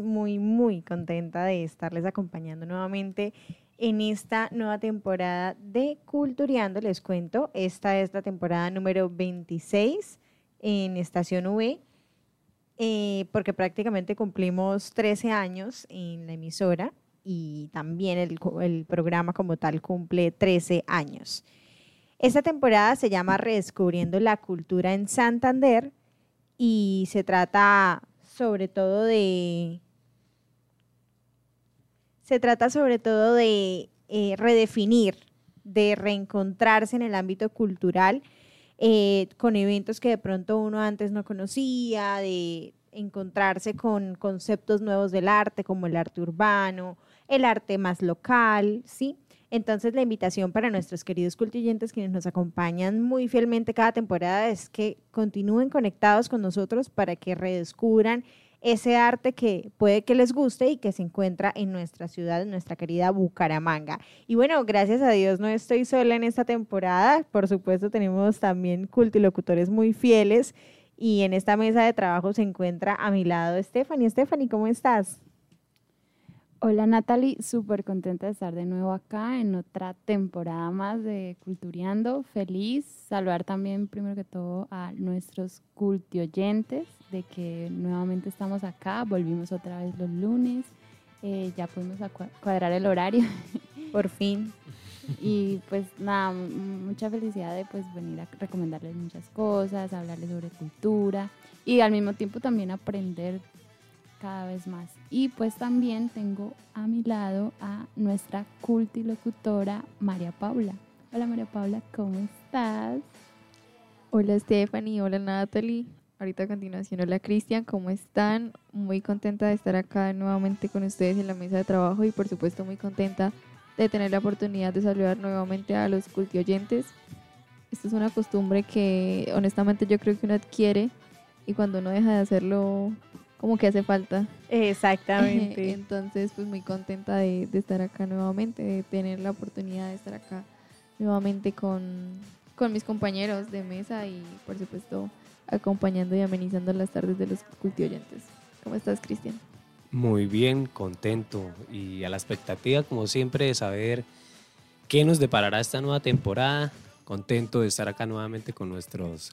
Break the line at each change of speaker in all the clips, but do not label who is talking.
muy, muy contenta de estarles acompañando nuevamente en esta nueva temporada de Cultureando. Les cuento, esta es la temporada número 26 en Estación V, eh, porque prácticamente cumplimos 13 años en la emisora y también el, programa como tal cumple 13 años. Esta temporada se llama Redescubriendo la Cultura en Santander y se trata sobre todo de se trata sobre todo de eh, redefinir, de reencontrarse en el ámbito cultural eh, con eventos que de pronto uno antes no conocía, de encontrarse con conceptos nuevos del arte, como el arte urbano, el arte más local, ¿sí? Entonces la invitación para nuestros queridos cultuyentes quienes nos acompañan muy fielmente cada temporada es que continúen conectados con nosotros para que redescubran ese arte que puede que les guste y que se encuentra en nuestra ciudad, en nuestra querida Bucaramanga. Y bueno, gracias a Dios no estoy sola en esta temporada. Por supuesto, tenemos también cultilocutores muy fieles y en esta mesa de trabajo se encuentra a mi lado Stephanie. Stephanie, ¿cómo estás?
Hola Natalie, súper contenta de estar de nuevo acá en otra temporada más de Cultureando. Feliz saludar también primero que todo a nuestros cultioyentes de que nuevamente estamos acá, volvimos otra vez los lunes, eh, ya pudimos cuadrar el horario
Por fin.
y pues nada, mucha felicidad de pues venir a recomendarles muchas cosas, hablarles sobre cultura y al mismo tiempo también aprender cada vez más. Y pues también tengo a mi lado a nuestra cultilocutora María Paula. Hola María Paula, ¿cómo estás?
Hola Stephanie, hola Natalie. Ahorita a continuación, hola Cristian, ¿cómo están? Muy contenta de estar acá nuevamente con ustedes en la mesa de trabajo y por supuesto muy contenta de tener la oportunidad de saludar nuevamente a los cultioyentes. Esta es una costumbre que honestamente yo creo que uno adquiere y cuando uno deja de hacerlo como que hace falta.
Exactamente.
Entonces, pues muy contenta de, de estar acá nuevamente, de tener la oportunidad de estar acá nuevamente con, con mis compañeros de mesa y, por supuesto, acompañando y amenizando las tardes de los cultioyentes. ¿Cómo estás, Cristian?
Muy bien, contento y a la expectativa, como siempre, de saber qué nos deparará esta nueva temporada. Contento de estar acá nuevamente con nuestros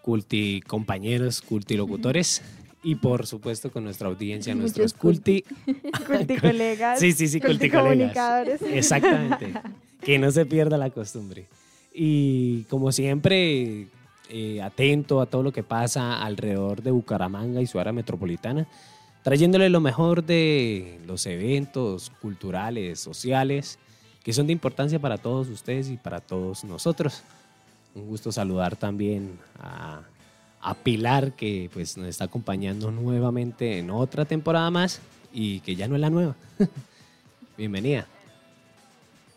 culti compañeros, cultilocutores y por supuesto con nuestra audiencia,
Muchos
nuestros culti.
Culticolegas.
Sí, sí, sí, culticolegas.
culticomunicadores.
Exactamente. que no se pierda la costumbre. Y como siempre, eh, atento a todo lo que pasa alrededor de Bucaramanga y su área metropolitana, trayéndole lo mejor de los eventos culturales, sociales, que son de importancia para todos ustedes y para todos nosotros. Un gusto saludar también a, Pilar, que pues nos está acompañando nuevamente en otra temporada más y que ya no es la nueva. Bienvenida.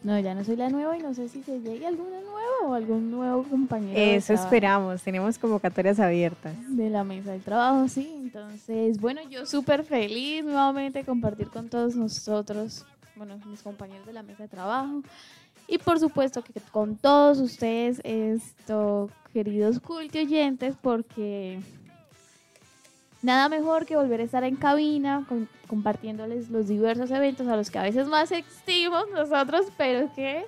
No, ya no soy la nueva y no sé si se llegue alguna nueva o algún nuevo compañero.
Eso esperamos. Tenemos convocatorias abiertas.
De la mesa del trabajo, sí. Entonces, bueno, yo súper feliz nuevamente compartir con todos nosotros, bueno, mis compañeros de la mesa de trabajo. Y por supuesto que con todos ustedes, esto, queridos culti oyentes, porque nada mejor que volver a estar en cabina con- compartiéndoles los diversos eventos a los que a veces más asistimos nosotros, pero que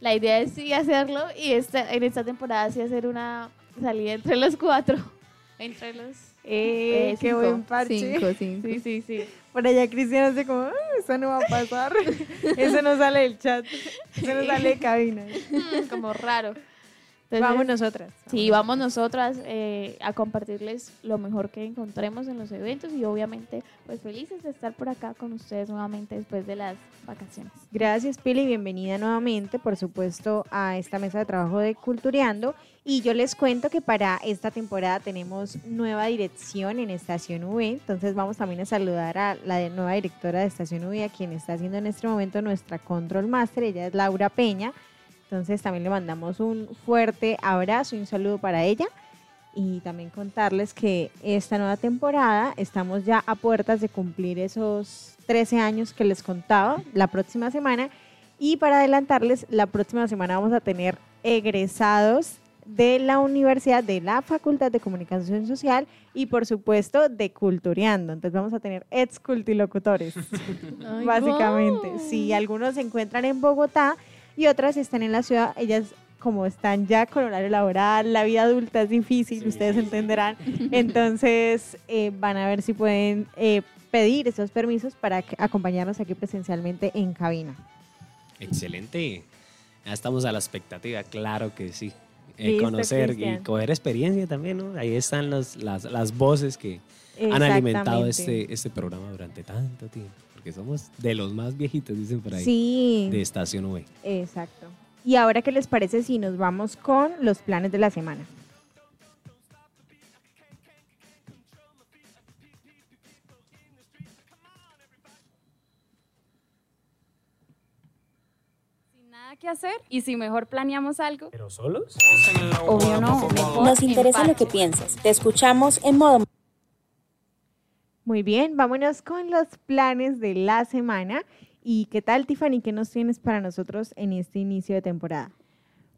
la idea es sí hacerlo y esta, en esta temporada sí hacer una salida entre los cuatro. Entre los...
Eh,
Eh,
qué
cinco.
buen parche.
Cinco, cinco.
Sí, sí, sí.
Por allá Cristian hace como, "Ah, eso no va a pasar. eso no sale del chat. Eso no sale de cabina.
Como raro. Entonces,
vamos nosotras.
Sí, vamos nosotras eh, a compartirles lo mejor que encontremos en los eventos y obviamente pues felices de estar por acá con ustedes nuevamente después de las vacaciones.
Gracias, Pili, bienvenida nuevamente, por supuesto, a esta mesa de trabajo de Cultureando. Y yo les cuento que para esta temporada tenemos nueva dirección en Estación V. Entonces vamos también a saludar a la nueva directora de Estación V, a quien está haciendo en este momento nuestra Control Master. Ella es Laura Peña. Entonces también le mandamos un fuerte abrazo y un saludo para ella. y también contarles que esta nueva temporada estamos ya a puertas de cumplir esos 13 años que les contaba la próxima semana y para adelantarles, la próxima semana vamos a tener egresados de la universidad, de la Facultad de Comunicación Social y por supuesto de Cultureando. Entonces vamos a tener ex cultilocutores, básicamente.
wow.
Sí, algunos se encuentran en Bogotá y otras están en la ciudad. Ellas como están ya con horario laboral, la vida adulta es difícil,
Sí.
ustedes entenderán. Entonces eh, van a ver si pueden eh, pedir esos permisos para acompañarnos aquí presencialmente en cabina.
Excelente. Ya estamos a la expectativa, claro que sí. Eh, conocer y coger experiencia también, ¿no? Ahí están los- las, las voces que han alimentado este, este programa durante tanto tiempo. Porque somos de los más viejitos, dicen por ahí,
Sí,
de Estación V.
exacto. Y ahora, ¿qué les parece si nos vamos con los planes de la semana?
Sin nada que hacer y si mejor planeamos algo.
¿Pero solos?
Obvio no,
Nos interesa lo que piensas. Te escuchamos en modo
Muy bien, vámonos con los planes de la semana. ¿Y qué tal, Tiffany? ¿Qué nos tienes para nosotros en este inicio de temporada?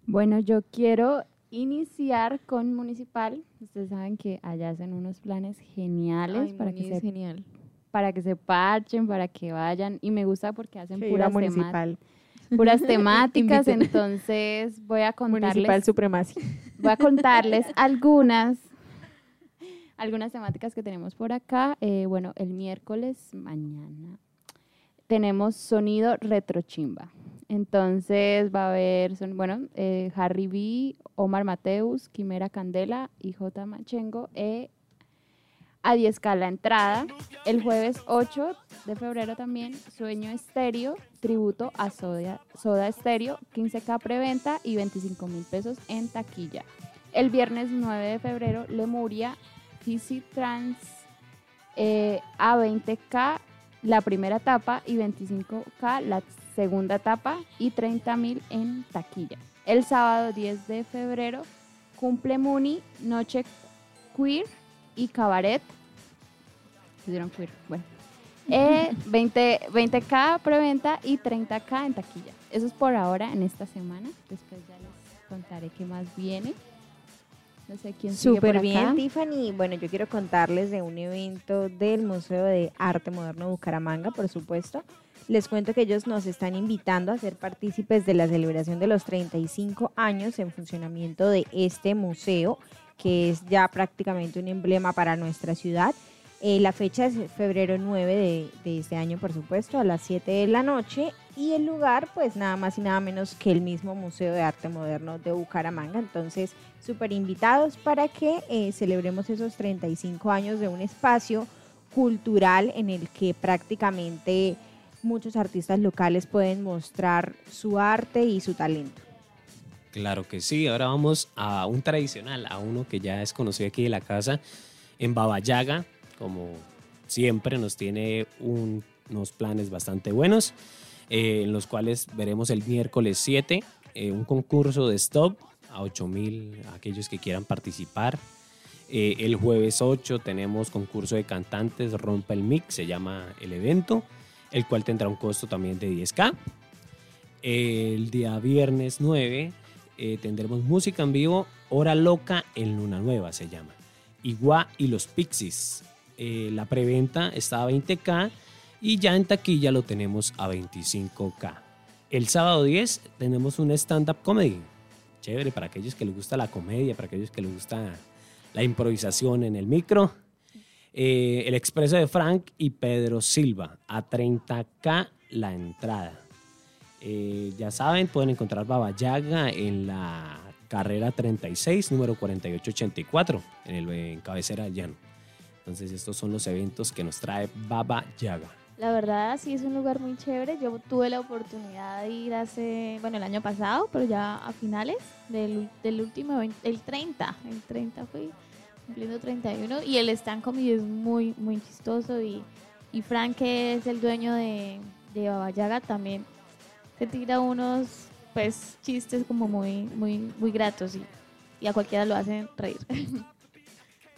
Bueno, yo quiero iniciar con Municipal. Ustedes saben que allá hacen unos planes geniales
Ay,
para, que se,
genial.
para que se parchen, para que vayan. Y me gusta porque hacen
Que
puras,
municipal.
puras temáticas. Entonces voy a
Municipal
contarles,
Supremacia.
voy a contarles algunas, algunas temáticas que tenemos por acá. Eh, bueno, el miércoles, mañana, tenemos sonido retrochimba. Entonces va a haber, son, bueno, eh, Harry B, Omar Mateus, Quimera Candela y J. Machengo e a 10K la entrada. El jueves 8 de febrero también, Sueño Estéreo, tributo a Soda, Soda Estéreo, 15K preventa y 25 mil pesos en taquilla. El viernes 9 de febrero, Lemuria, Fisi Trans eh, a 20K la primera etapa y 25K la segunda etapa y 30 mil en taquilla. El sábado 10 de febrero cumple Muni, Noche Queer y Cabaret. Pusieron queer, bueno. Eh, 20, 20K preventa y 30K en taquilla. Eso es por ahora en esta semana. Después ya les contaré qué más viene. No sé quién sigue por
Súper
acá.
bien, Tiffany. Bueno, yo quiero contarles de un evento del Museo de Arte Moderno Bucaramanga, por supuesto. Les cuento que ellos nos están invitando a ser partícipes de la celebración de los 35 años en funcionamiento de este museo, que es ya prácticamente un emblema para nuestra ciudad. Eh, la fecha es febrero 9 de, de este año, por supuesto, a las 7 de la noche. Y el lugar, pues nada más y nada menos que el mismo Museo de Arte Moderno de Bucaramanga. Entonces, súper invitados para que eh, celebremos esos 35 años de un espacio cultural en el que prácticamente muchos artistas locales pueden mostrar su arte y su talento.
Claro que sí. Ahora vamos a un tradicional, a uno que ya es conocido aquí de la casa, en Babayaga. Como siempre, nos tiene un- unos planes bastante buenos, eh, en los cuales veremos el miércoles 7 eh, un concurso de stop a 8 mil aquellos que quieran participar. Eh, el jueves 8 tenemos concurso de cantantes, Rompa el Mix, se llama el evento, el cual tendrá un costo también de 10K. El día viernes 9 eh, tendremos música en vivo, Hora Loca en Luna Nueva se llama. Iguá y los Pixies. Eh, la preventa está a 20K y ya en taquilla lo tenemos a 25K. El sábado 10 tenemos un stand-up comedy. Chévere para aquellos que les gusta la comedia, para aquellos que les gusta la improvisación en el micro. Eh, el expreso de Frank y Pedro Silva a 30K la entrada. Eh, ya saben, pueden encontrar Baba Yaga en la carrera 36, número 4884, en, el, cabecera llano. Entonces, estos son los eventos que nos trae Baba Yaga.
La verdad, sí es un lugar muy chévere. Yo tuve la oportunidad de ir hace, bueno, el año pasado, pero ya a finales del, del último, el 30, el 30 fui cumpliendo 31 y el stand comedy es muy, muy chistoso y, y Frank, que es el dueño de, de Baba Yaga, también se tira unos, pues, chistes como muy, muy, muy gratos y, y a cualquiera lo hacen reír.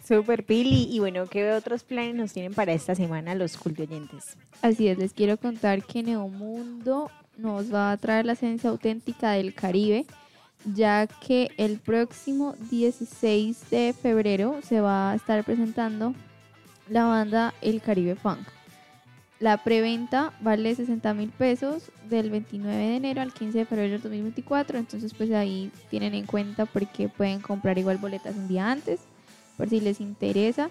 Super Pili. Y bueno, ¿qué otros planes nos tienen para esta semana los cultoyentes?
Así es, les quiero contar que Neomundo nos va a traer la esencia auténtica del Caribe, ya que el próximo 16 de febrero se va a estar presentando la banda El Caribe Funk. La preventa vale 60 mil pesos del 29 de enero al 15 de febrero del 2024, entonces pues ahí tienen en cuenta porque pueden comprar igual boletas un día antes, por si les interesa.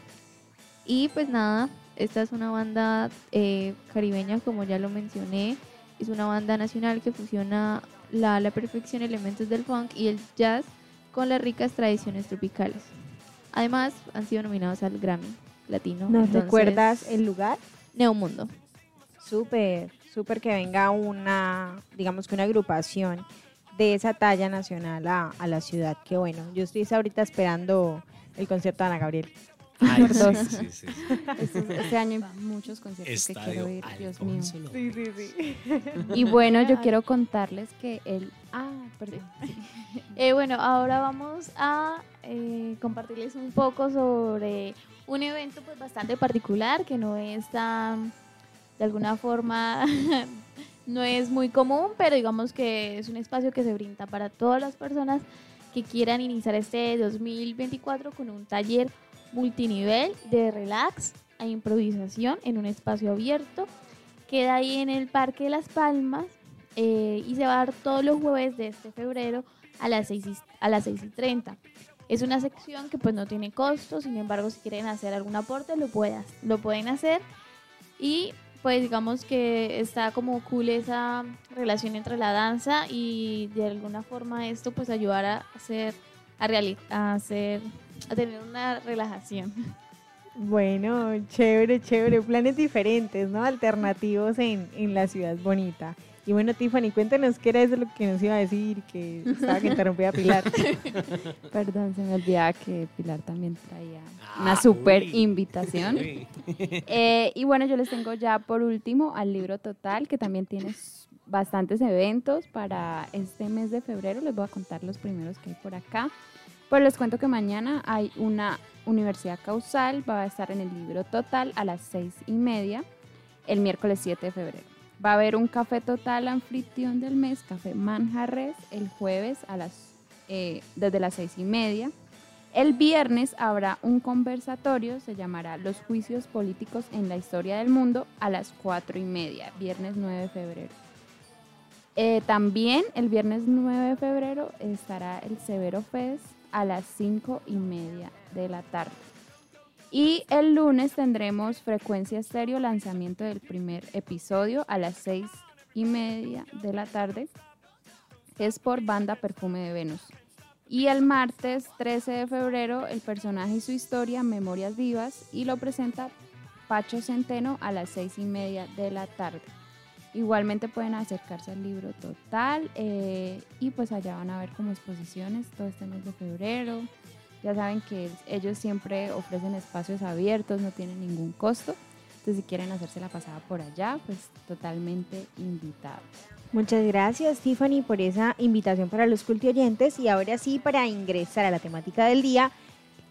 Y pues nada, esta es una banda eh, caribeña, como ya lo mencioné, es una banda nacional que fusiona la, la perfección elementos del funk y el jazz con las ricas tradiciones tropicales. Además, han sido nominados al Grammy Latino.
¿Nos
entonces,
recuerdas el lugar?
Neomundo.
Súper, súper que venga una, digamos que una agrupación de esa talla nacional a, a la ciudad. Que bueno, yo estoy ahorita esperando el concierto de Ana Gabriel.
Ay, sí, sí, sí.
Este, este año hay muchos conciertos que quiero ir, Dios mío.
López.
sí, sí.
Y bueno, yo quiero contarles que el... Ah, perdón.
Eh, bueno, ahora vamos a eh, compartirles un poco sobre un evento pues bastante particular que no es tan, de alguna forma, no es muy común, pero digamos que es un espacio que se brinda para todas las personas que quieran iniciar este 2024 con un taller multinivel de relax e improvisación en un espacio abierto. Queda ahí en el Parque de las Palmas eh, y se va a dar todos los jueves de este febrero a las 6 y, a las 6 y 30. Es una sección que pues no tiene costo, sin embargo si quieren hacer algún aporte lo, puedas, lo pueden hacer y pues digamos que está como cool esa relación entre la danza y de alguna forma esto pues ayudar a hacer, a, reali- a hacer, a tener una relajación.
Bueno, chévere, chévere. Planes diferentes, ¿no? Alternativos en, en la ciudad bonita. Y bueno, Tiffany, cuéntanos qué era eso lo que nos iba a decir, que estaba que interrumpía a Pilar.
Perdón, se me olvidaba que Pilar también traía
Ah,
una super
uy.
invitación.
Uy.
Eh, y bueno, yo les tengo ya por último al libro total, que también tiene s- bastantes eventos para este mes de febrero. Les voy a contar los primeros que hay por acá. Pues les cuento que mañana hay una universidad causal, va a estar en el libro total a las seis y media, el miércoles 7 de febrero. Va a haber un café total anfitrión del mes, Café Manjarres, el jueves a las, eh, desde las seis y media. El viernes habrá un conversatorio, se llamará Los juicios políticos en la historia del mundo a las cuatro y media, viernes 9 de febrero. Eh, también el viernes 9 de febrero estará el Severo Fest a las cinco y media de la tarde. Y el lunes tendremos Frecuencia Estéreo, lanzamiento del primer episodio a las seis y media de la tarde. Es por banda Perfume de Venus. Y el martes 13 de febrero, el personaje y su historia, Memorias Vivas, y lo presenta Pacho Centeno a las seis y media de la tarde. Igualmente pueden acercarse al libro total eh, y pues allá van a ver como exposiciones todo este mes de febrero. Ya saben que ellos siempre ofrecen espacios abiertos, no tienen ningún costo. Entonces si quieren hacerse la pasada por allá, pues totalmente invitados.
Muchas gracias, Tiffany, por esa invitación para los cultioyentes. Y ahora sí, para ingresar a la temática del día,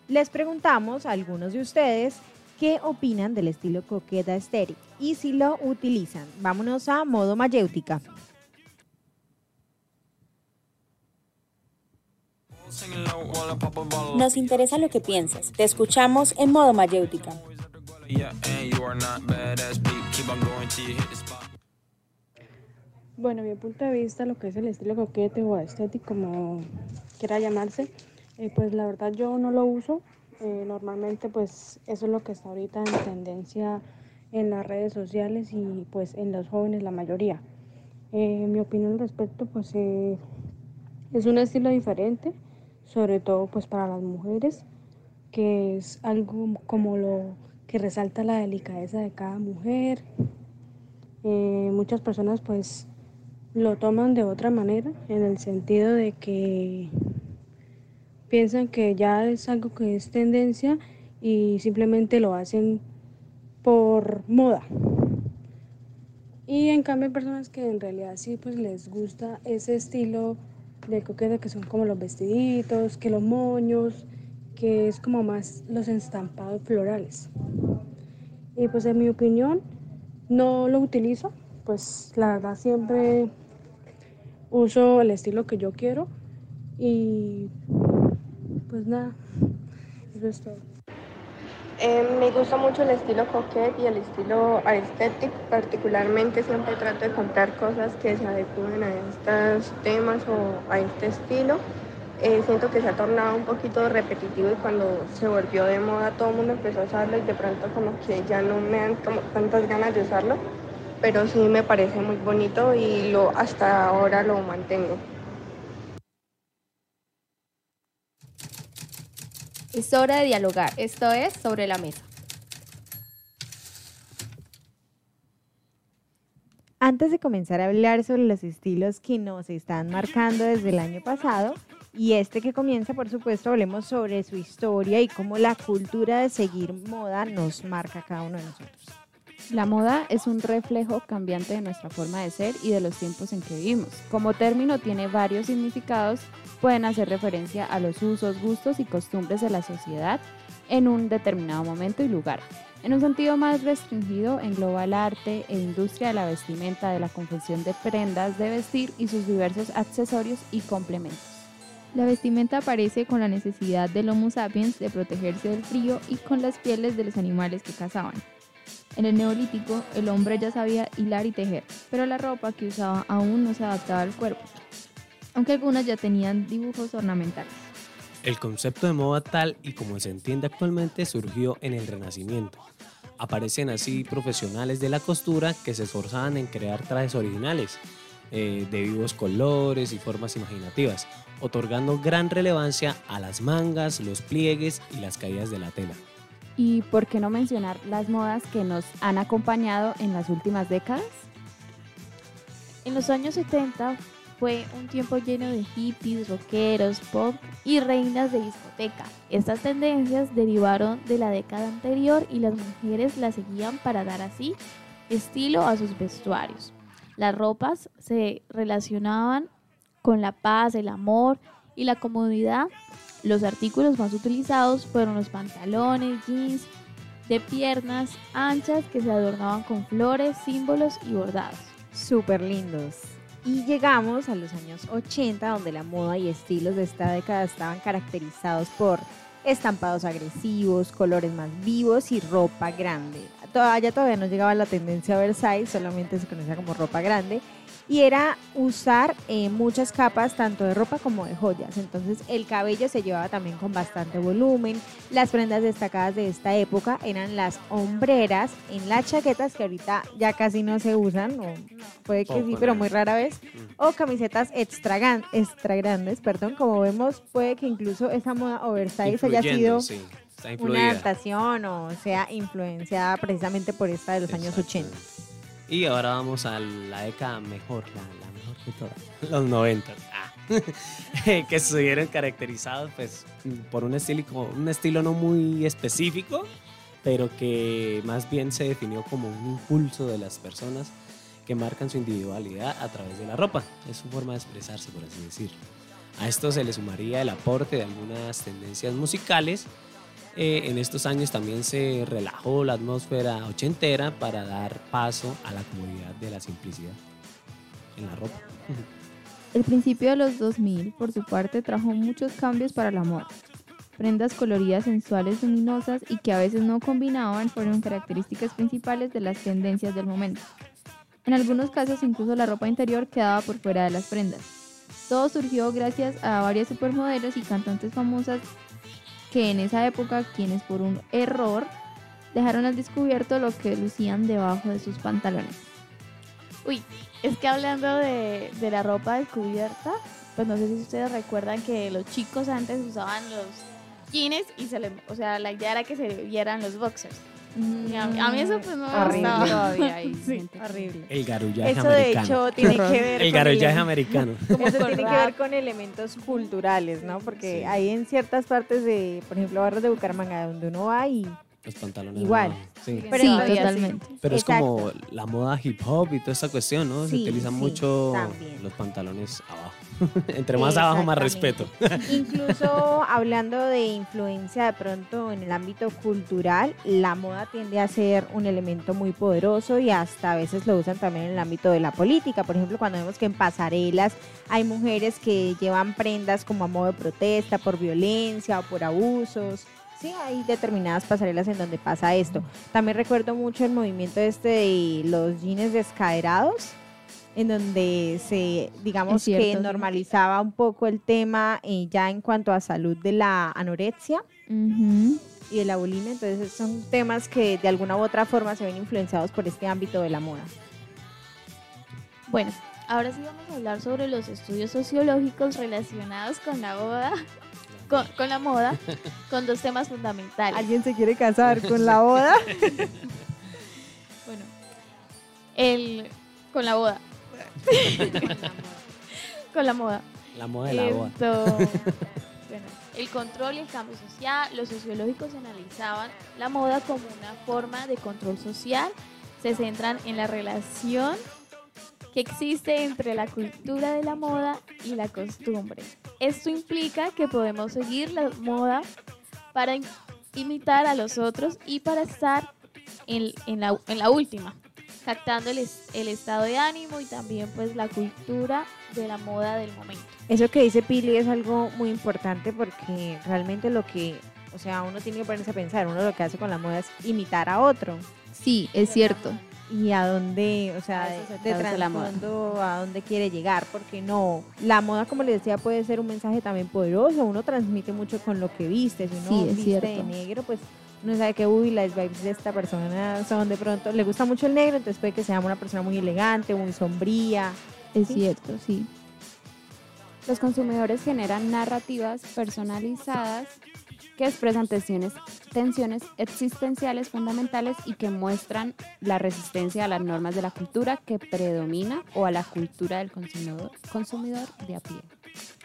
les preguntamos a algunos de ustedes qué opinan del estilo coqueta estéreo y si lo utilizan. Vámonos a modo mayéutica.
Nos interesa lo que piensas. Te escuchamos en modo mayéutica.
Bueno, mi punto de vista, lo que es el estilo coquete o estético, como quiera llamarse, eh, pues la verdad yo no lo uso. Eh, normalmente pues eso es lo que está ahorita en tendencia en las redes sociales y pues en los jóvenes la mayoría. Eh, mi opinión al respecto pues eh, es un estilo diferente, sobre todo pues para las mujeres, que es algo como lo que resalta la delicadeza de cada mujer. Eh, muchas personas pues lo toman de otra manera, en el sentido de que piensan que ya es algo que es tendencia y simplemente lo hacen por moda. Y en cambio hay personas que en realidad sí pues les gusta ese estilo de coqueta que son como los vestiditos, que los moños, que es como más los estampados florales. Y pues en mi opinión no lo utilizo, pues la verdad siempre uso el estilo que yo quiero y pues nada, eso es todo.
Eh, me gusta mucho el estilo coquette y el estilo aesthetic, particularmente siempre trato de comprar cosas que se adecúen a estos temas o a este estilo. Eh, siento que se ha tornado un poquito repetitivo y cuando se volvió de moda todo el mundo empezó a usarlo y de pronto como que ya no me dan tantas ganas de usarlo, pero sí me parece muy bonito y lo, hasta ahora lo mantengo.
Es hora de dialogar. Esto es Sobre la Mesa.
Antes de comenzar a hablar sobre los estilos que nos están marcando desde el año pasado, y este que comienza, por supuesto, hablemos sobre su historia y cómo la cultura de seguir moda nos marca a cada uno de nosotros.
La moda es un reflejo cambiante de nuestra forma de ser y de los tiempos en que vivimos. Como término tiene varios significados, pueden hacer referencia a los usos, gustos y costumbres de la sociedad en un determinado momento y lugar. En un sentido más restringido, engloba el arte e industria de la vestimenta, de la confección de prendas de vestir y sus diversos accesorios y complementos.
La vestimenta aparece con la necesidad del Homo sapiens de protegerse del frío y con las pieles de los animales que cazaban. En el neolítico, el hombre ya sabía hilar y tejer, pero la ropa que usaba aún no se adaptaba al cuerpo, aunque algunas ya tenían dibujos ornamentales.
El concepto de moda tal y como se entiende actualmente surgió en el Renacimiento. Aparecen así profesionales de la costura que se esforzaban en crear trajes originales, eh, de vivos colores y formas imaginativas, otorgando gran relevancia a las mangas, los pliegues y las caídas de la tela.
¿Y por qué no mencionar las modas que nos han acompañado en las últimas décadas?
En los años 70 fue un tiempo lleno de hippies, rockeros, pop y reinas de discoteca. Estas tendencias derivaron de la década anterior y las mujeres las seguían para dar así estilo a sus vestuarios. Las ropas se relacionaban con la paz, el amor y la comodidad. Los artículos más utilizados fueron los pantalones, jeans de piernas anchas que se adornaban con flores, símbolos y bordados.
Súper lindos. Y llegamos a los años 80, donde la moda y estilos de esta década estaban caracterizados por estampados agresivos, colores más vivos y ropa grande. Todavía, todavía no llegaba la tendencia Versailles, solamente se conocía como ropa grande. Y era usar eh, muchas capas, tanto de ropa como de joyas. Entonces el cabello se llevaba también con bastante volumen. Las prendas destacadas de esta época eran las hombreras en las chaquetas, que ahorita ya casi no se usan, o puede que sí, pero muy rara vez. O camisetas extra, gran- extra grandes, perdón. Como vemos, puede que incluso esa moda oversize haya sido
sí,
una adaptación o sea influenciada precisamente por esta de los años 80.
Y ahora vamos a la década mejor, la, la mejor de todas, los 90. Ah. que estuvieron caracterizados pues, por un estilo, un estilo no muy específico, pero que más bien se definió como un impulso de las personas que marcan su individualidad a través de la ropa. Es su forma de expresarse, por así decirlo. A esto se le sumaría el aporte de algunas tendencias musicales. Eh, en estos años también se relajó la atmósfera ochentera para dar paso a la comodidad de la simplicidad en la ropa.
El principio de los 2000, por su parte, trajo muchos cambios para la moda. Prendas coloridas, sensuales, luminosas y que a veces no combinaban fueron características principales de las tendencias del momento. En algunos casos incluso la ropa interior quedaba por fuera de las prendas. Todo surgió gracias a varias supermodelos y cantantes famosas que en esa época, quienes por un error dejaron al descubierto lo que lucían debajo de sus pantalones.
Uy, es que hablando de, de la ropa descubierta, pues no sé si ustedes recuerdan que los chicos antes usaban los jeans y se les, o sea, la idea era que se vieran los boxers. Y a, a mí eso pues no me
Horrible.
gustaba.
Todavía hay
Sí.
Horrible.
El garullaje
Eso de
americano.
hecho tiene que ver
el garullaje
ele-
americano.
Eso
con
tiene que ver con elementos culturales, ¿no? Porque
Sí.
hay en ciertas partes de, por ejemplo, barrios de Bucaramanga, donde uno va y
Los pantalones.
Igual.
no, sí.
Pero
sí,
todavía sí.
totalmente.
Pero es
Exacto.
como la moda hip hop y toda esta cuestión, ¿no? Se
Sí,
utilizan
sí,
mucho
también.
los pantalones abajo. Entre más abajo, más respeto.
Incluso hablando de influencia de pronto en el ámbito cultural, la moda tiende a ser un elemento muy poderoso y hasta a veces lo usan también en el ámbito de la política. Por ejemplo, cuando vemos que en pasarelas hay mujeres que llevan prendas como a modo de protesta por violencia o por abusos. Sí, hay determinadas pasarelas en donde pasa esto. También recuerdo mucho el movimiento este de los jeans descaderados, en donde se, digamos
cierto,
que normalizaba un poco el tema eh, ya en cuanto a salud de la anorexia y de la bulimia. Entonces son temas que de alguna u otra forma se ven influenciados por este ámbito de la moda.
Bueno, ahora sí vamos a hablar sobre los estudios sociológicos relacionados con la boda, con, con la moda, con dos temas fundamentales.
¿Alguien se quiere casar con la boda?
Bueno, el con la boda. con la moda.
La moda de la boda.
Bueno, el control y el cambio social, los sociológicos analizaban la moda como una forma de control social, se centran en la relación que existe entre la cultura de la moda y la costumbre. Esto implica que podemos seguir la moda para im- imitar a los otros y para estar en, en la, en la última, captando el, es- el estado de ánimo y también pues la cultura de la moda del momento.
Eso que dice Pili es algo muy importante porque realmente lo que, o sea, uno tiene que ponerse a pensar, uno lo que hace con la moda es imitar a otro.
Sí, es cierto.
Y a dónde, o sea, de, trasfondo, a dónde quiere llegar, porque no, la moda, como les decía, puede ser un mensaje también poderoso, uno transmite mucho con lo que viste, si uno
Sí, es
viste de negro, pues uno sabe que, uy, las vibes de esta persona son de pronto, le gusta mucho el negro, entonces puede que sea una persona muy elegante, muy sombría.
Es
Sí.
cierto, sí.
Los consumidores generan narrativas personalizadas que expresan tensiones, tensiones existenciales fundamentales y que muestran la resistencia a las normas de la cultura que predomina o a la cultura del consumidor, consumidor de a pie.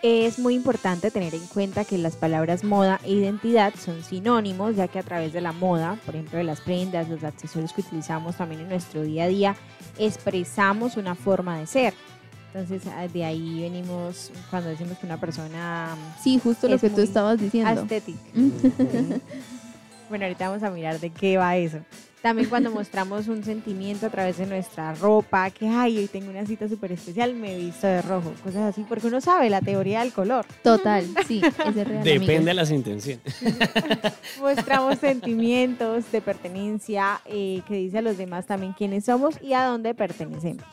Es muy importante tener en cuenta que las palabras moda e identidad son sinónimos, ya que a través de la moda, por ejemplo, de las prendas, los accesorios que utilizamos también en nuestro día a día, expresamos una forma de ser. Entonces, ah, de ahí venimos cuando decimos que una persona
Sí, justo lo
Es
que tú estabas diciendo.
estética. Bueno, ahorita vamos a mirar de qué va eso. También cuando mostramos un sentimiento a través de nuestra ropa, que ay, hoy tengo una cita súper especial, me he visto de rojo, cosas así, porque uno sabe la teoría del color.
Total, sí, es real.
Depende
amigo.
de las intenciones.
Mostramos sentimientos de pertenencia eh, que dice a los demás también quiénes somos y a dónde pertenecemos.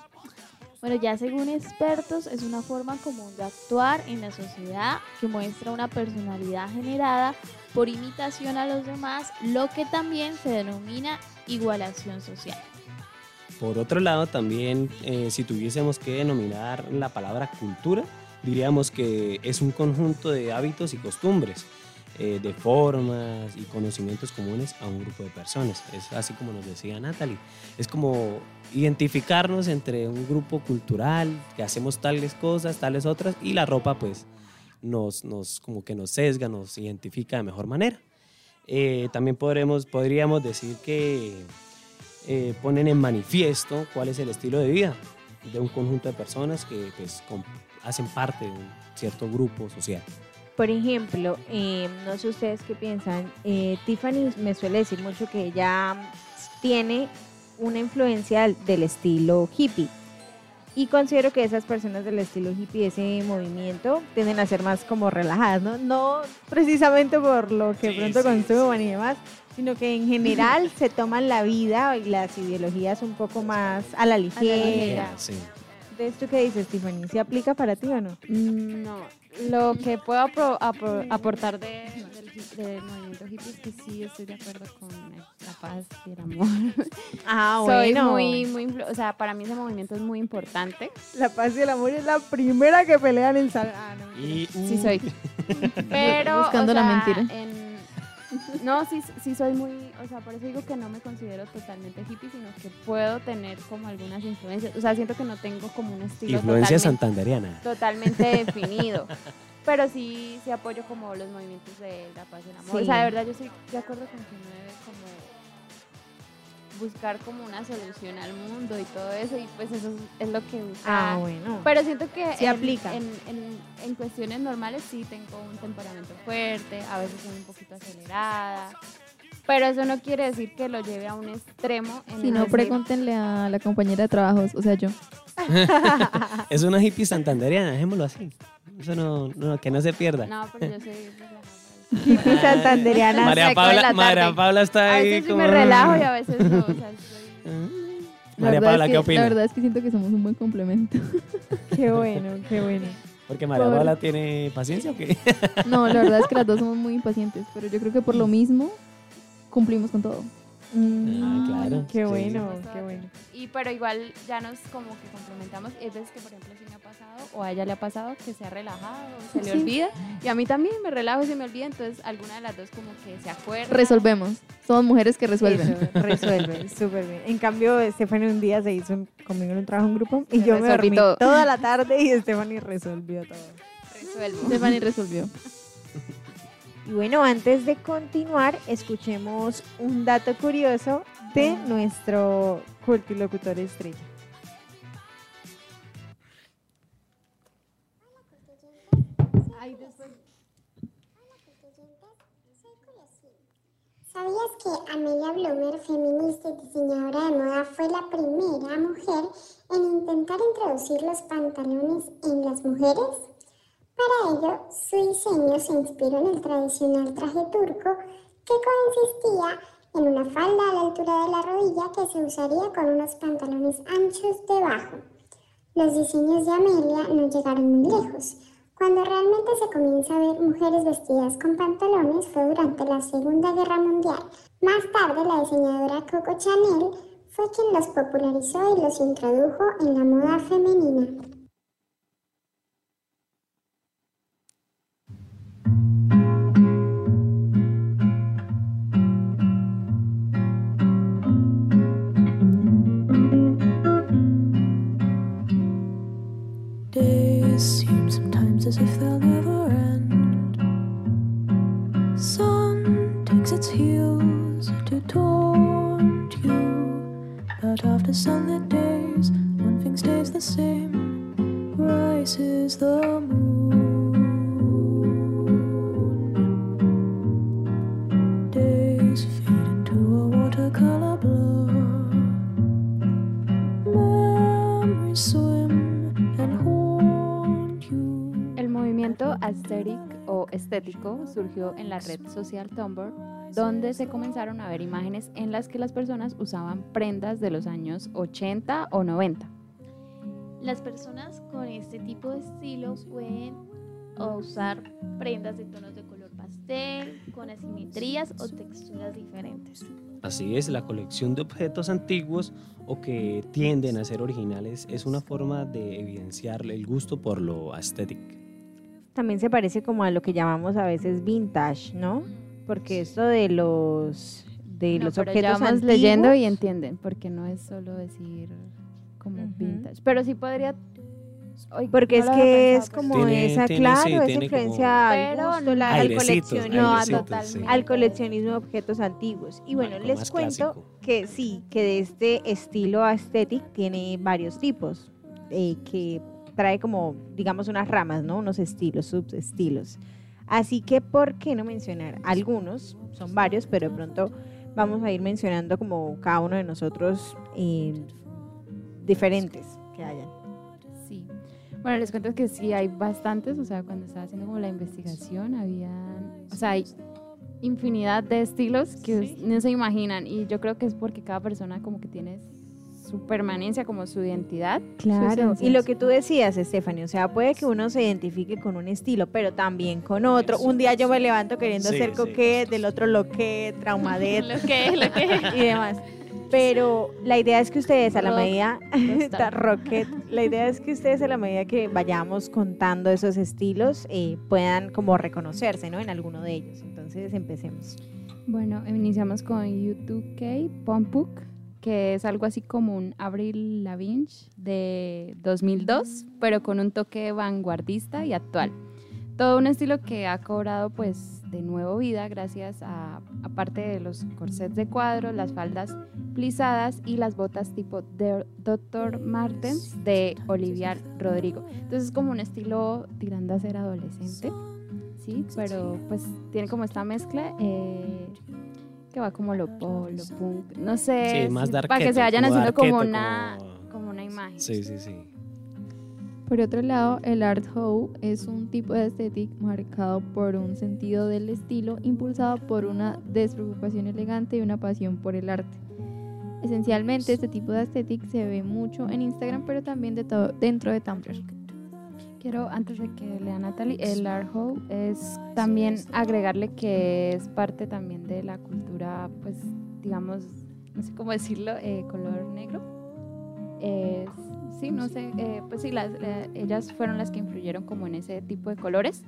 Bueno, ya según expertos, es una forma común de actuar en la sociedad que muestra una personalidad generada por imitación a los demás, lo que también se denomina igualación social.
Por otro lado, también, eh, si tuviésemos que denominar la palabra cultura, diríamos que es un conjunto de hábitos y costumbres, eh, de formas y conocimientos comunes a un grupo de personas. Es así como nos decía Natalie. Es como identificarnos entre un grupo cultural, que hacemos tales cosas, tales otras, y la ropa pues nos, nos como que nos sesga, nos identifica de mejor manera. Eh, también podremos, podríamos decir que eh, ponen en manifiesto cuál es el estilo de vida de un conjunto de personas que pues, hacen parte de un cierto grupo social.
Por ejemplo, eh, no sé ustedes qué piensan, eh, Tiffany me suele decir mucho que ella tiene una influencia del, estilo hippie. Y considero que esas personas del estilo hippie, ese movimiento, tienden a ser más como relajadas, ¿no? No precisamente por lo que
Sí,
pronto
sí,
consuman y demás, sino que en general se toman la vida y las ideologías un poco más a la ligera.
Sí.
¿De esto qué dices, Tiffany? ¿Se aplica para ti o no?
Mm, No, lo que puedo apro- apro- aportar de- del, del movimiento hippie es que sí estoy de acuerdo con la paz y el amor.
Ah,
Soy
bueno.
muy, muy, influ- o sea, para mí ese movimiento es muy importante.
La paz y el amor es la primera que pelean en sal. Ah, no.
Y,
Sí soy. Pero,
Buscando
o
la mentira.
en- no, sí, sí soy muy, o sea, por eso digo que no me considero totalmente hippie, sino que puedo tener como algunas influencias. O sea, siento que no tengo como un estilo
influencia
totalmente,
santanderiana.
totalmente definido. Pero sí, sí apoyo como los movimientos de la paz y el amor.
Sí.
O sea, de verdad yo estoy de acuerdo con que no debe buscar como una solución al mundo y todo eso, y pues eso es, lo que busca.
Ah, bueno.
Pero siento que
Sí
en,
aplica.
En, en- en cuestiones normales sí tengo un temperamento fuerte, a veces soy un poquito acelerada, pero eso no quiere decir que lo lleve a un extremo. En
Si no, pregúntenle a la compañera de trabajos, o sea, yo.
es una hippie santanderiana, dejémoslo así. Eso no, no, que no se pierda.
No, pero yo soy...
santandereana.
María Paula. María Paula está
A
ahí
veces sí
como...
me relajo y a veces no. O sea, soy-
La
María Paula,
es
¿qué
que,
opina?
La verdad es que siento que somos un buen complemento.
Qué bueno, qué bueno.
Porque María
Por-
Paula tiene paciencia o qué?
No, la verdad es que las dos somos muy impacientes, pero yo creo que por lo mismo cumplimos con todo.
Ah, claro.
Qué
sí.
bueno, qué bueno.
Y pero igual ya nos como que complementamos. Y hay veces que, por ejemplo, sí me ha pasado, o a ella le ha pasado, que se ha relajado, se le
Sí.
olvida. Y a mí también me relajo y se me olvida. Entonces, alguna de las dos como que se acuerda.
Resolvemos. Somos mujeres que resuelven.
Eso, resuelven, súper bien. En cambio, Stephanie un día se hizo un- conmigo en un trabajo en grupo y
Yo
yo me dormí
todo.
toda la tarde y Stephanie resolvió todo.
Resuelvo.
Stephanie resolvió.
Y bueno, antes de continuar, escuchemos un dato curioso de nuestro cultilocutor estrella.
¿Sabías que Amelia Bloomer, feminista y diseñadora de moda, fue la primera mujer en intentar introducir los pantalones en las mujeres? Para ello, su diseño se inspiró en el tradicional traje turco que consistía en una falda a la altura de la rodilla que se usaría con unos pantalones anchos debajo. Los diseños de Amelia no llegaron muy lejos. Cuando realmente se comienza a ver mujeres vestidas con pantalones fue durante la Segunda Guerra Mundial. Más tarde, la diseñadora Coco Chanel fue quien los popularizó y los introdujo en la moda femenina.
Days seem sometimes as if they'll never end. Sun takes its heels to taunt you. But after sunlit days, one thing stays the same. Rises the moon.
Estético surgió en la red social Tumblr, donde se comenzaron a ver imágenes en las que las personas usaban prendas de los años 80 o 90.
Las personas con este tipo de estilo pueden usar prendas de tonos de color pastel, con asimetrías o texturas diferentes.
Así es, la colección de objetos antiguos o que tienden a ser originales es una forma de evidenciar el gusto por lo aesthetic.
También se parece como a lo que llamamos a veces vintage, ¿no? Porque esto de los de
No,
los
pero
objetos
ya leyendo y entienden, porque no es solo decir como
Ujú.
vintage. Pero sí podría... Ay,
porque
no
es que es como
Tiene-
esa,
tiene,
claro,
sí,
esa influencia al gusto, la- al coleccionismo,
No,
sí.
al coleccionismo de objetos antiguos. Y bueno, les cuento
clásico.
que sí, que de este estilo aesthetic tiene varios tipos, eh, que trae como, digamos, unas ramas, ¿no? Unos estilos, subestilos. Así que, ¿por qué no mencionar algunos? Son varios, pero de pronto vamos a ir mencionando como cada uno de nosotros eh, diferentes que hayan.
Sí. Bueno, les cuento que sí hay bastantes, o sea, cuando estaba haciendo como la investigación, había, o sea, hay infinidad de estilos que
Sí.
no se imaginan y yo creo que es porque cada persona como que tiene su permanencia, como su identidad.
Claro, y lo que tú decías, Stephanie, o sea, puede que uno se identifique con un estilo, pero también con otro. Un día yo me levanto queriendo
Sí,
ser
sí.
del otro lo que, traumadet
Lo que, lo que.
y demás. Pero la idea es que ustedes a la
Rock,
medida, rocket, la idea es que ustedes a la medida que vayamos contando esos estilos eh, puedan como reconocerse, ¿no? En alguno de ellos. Entonces empecemos.
Bueno, iniciamos con U2K Pompuk, que es algo así como un Avril Lavigne de 2002, pero con un toque vanguardista y actual. todo un estilo que ha cobrado pues de nuevo vida gracias a, aparte de los corsets de cuadro, las faldas plisadas y las botas tipo de Dr. Martens de Olivia Rodrigo. Entonces es como un estilo tirando a ser adolescente, sí, pero pues tiene como esta mezcla eh, que va como lo pop, lo punk, no sé,
Sí, más
sí, para que
darketo,
se vayan
como
haciendo como
darketo,
una,
como-
como una imagen.
Sí, sí, sí.
Por otro lado, el art hoe es un tipo de estética marcado por un sentido del estilo impulsado por una despreocupación elegante y una pasión por el arte. Esencialmente, este tipo de estética se ve mucho en Instagram, pero también de dentro de Tumblr.
Quiero, antes de que lea Natalie, el art hoe es también agregarle que es parte también de la cultura, pues, digamos, no sé cómo decirlo, eh, color negro. Es- sí, no sé, eh, pues sí, las, la- ellas fueron las que influyeron como en ese tipo de colores.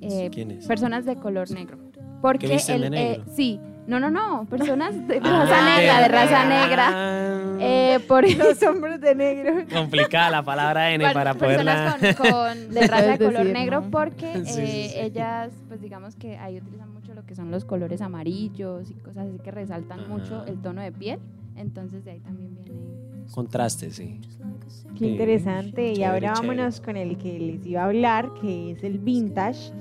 Eh,
¿Quiénes?
Personas de color negro. Porque
de
el, eh,
negro?
sí, no, no, no, personas de
Ah,
raza negra, de raza negra. Eh, por
Los hombres de negro.
Complicada la palabra N
Par-
para
personas
poderla.
con, con- de raza de color
decir,
negro
¿no?
porque
Sí,
eh,
sí.
ellas pues digamos que ahí utilizan mucho lo que son los colores amarillos y cosas así que resaltan mucho el tono de piel entonces de ahí también viene
Contraste, sí.
Qué
Sí,
interesante. y
chévere,
ahora
chévere.
vámonos con el que les iba a hablar, que es el vintage,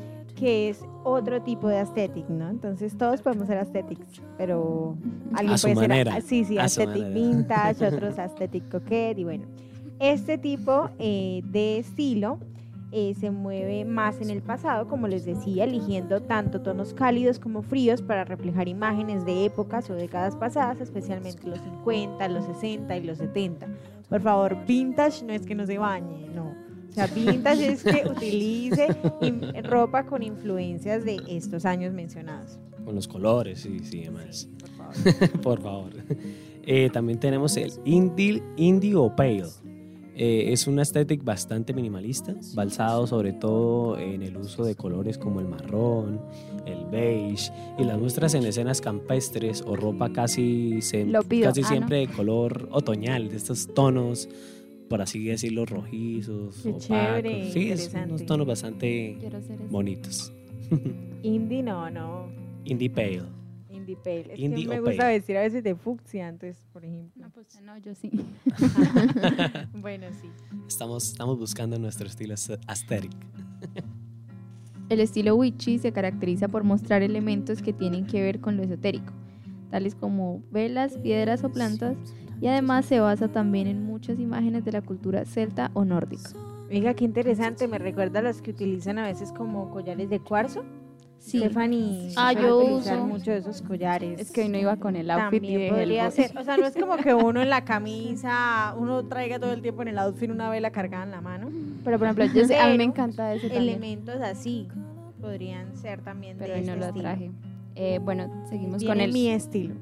que es otro tipo de aesthetic, ¿no? Entonces todos podemos ser aesthetics, pero alguien
A su
puede
manera,
ser, sí, sí,
a su
aesthetic vintage, otros aesthetic coquette, y bueno. Este tipo eh, de estilo eh, se mueve más en el pasado, como les decía, eligiendo tanto tonos cálidos como fríos para reflejar imágenes de épocas o décadas pasadas, especialmente los 50, los 60 y los 70. Por favor, vintage no es que no se bañe, no. O sea, vintage es que utilice ropa con influencias de estos años mencionados.
Con los colores, sí, sí, demás.
Por favor.
Por favor. Eh, también tenemos el Indie, indie o Pale. Eh, es una estética bastante minimalista, basado sobre todo en el uso de colores como el marrón, el beige y las muestras en escenas campestres o ropa casi,
pido.
casi
Ah,
siempre de color otoñal, de estos tonos, por así decirlo, rojizos,
Qué
opacos.
chévere,
Sí, es unos tonos bastante bonitos.
Indie no, no.
Indie Pale.
Indie pale. Es
Indie
que me gusta
pale.
vestir a veces de fucsia, entonces, por ejemplo.
no pues no yo sí
bueno, sí.
Estamos, estamos buscando nuestro estilo aesthetic.
El estilo witchy se caracteriza por mostrar elementos que tienen que ver con lo esotérico, tales como velas, piedras o plantas, y además se basa también en muchas imágenes de la cultura celta o nórdica.
Oiga, qué interesante. Me recuerda a las que utilizan a veces como collares de cuarzo.
Sí.
Stephanie
Ah, yo uso.
mucho de esos collares.
es que hoy no iba con el outfit
También podría ser. O sea, no es como que uno en la camisa, uno traiga todo el tiempo en el outfit una vela cargada en la mano.
pero por ejemplo yo sé- a mí me encanta ese también
Elementos así podrían ser también
pero
de
hoy no
este
lo
estilo.
traje Eh, bueno seguimos
Viene
con el
mi estilo.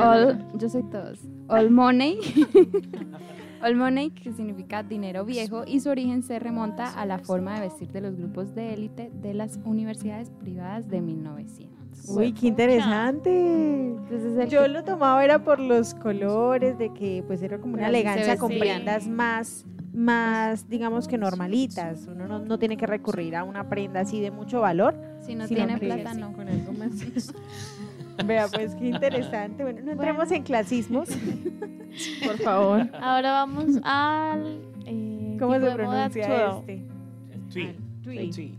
All, yo soy todos. All money. All money, que significa dinero viejo, y su origen se remonta a la forma de vestir de los grupos de élite de las universidades privadas de 1900.
Uy, qué interesante.
Entonces, el
Yo
que-
lo tomaba era por los colores, de que pues era como una elegancia con prendas más, más, digamos que normalitas. Uno no, no tiene que recurrir a una prenda así de mucho valor.
si no
sino
tiene plata, no.
Con algo más. Vea, pues qué interesante. Bueno, no entremos en clasismos.
Por favor.
Ahora vamos al eh,
¿Cómo se
moda
pronuncia este?
Tweed.
Tweed.
Tweed.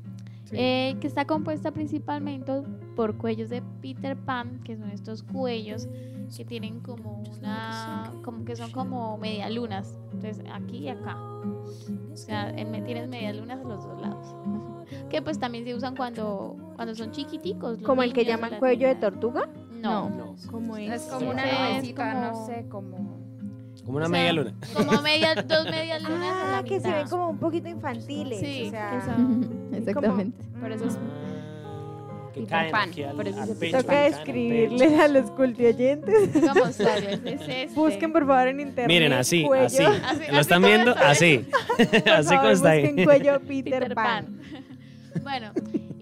eh, que está compuesta principalmente por cuellos de Peter Pan, que son estos cuellos que tienen como una, como que son como media lunas. Entonces aquí y acá. O sea, en- tienes medias lunas a los dos lados. Que pues también se usan cuando, cuando son chiquiticos. los
Como el que
niños
llaman
las
cuello de
niñas.
tortuga.
No.
No.
¿Cómo es?
Es como una
Es
nubecita,
como-
no sé, como...
Como una
O sea,
media luna.
Como media, dos medias lunas a
Ah,
la
que se ven como un poquito infantiles.
Sí,
o sea,
que son-
Exactamente.
Por eso es
Que
Peter
caen
Pan,
aquí al,
por eso
al
se
pecho,
Toca
caen al
a los cultioyentes.
Es este.
Busquen por favor en internet.
Miren, así,
cuello.
así.
Así-
¿Lo
así
están
como
viendo? Así.
Por
así como
favor,
está ahí.
busquen cuello Peter,
Peter
Pan.
Pan. Bueno,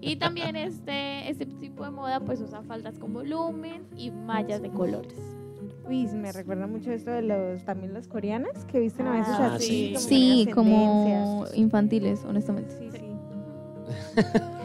y también este, este tipo de moda pues usa faldas con volumen y mallas de colores.
Uy, me recuerda mucho esto de los también las coreanas que visten a veces
Ah,
así.
sí.
como
Sí, como infantiles, honestamente.
Sí, sí.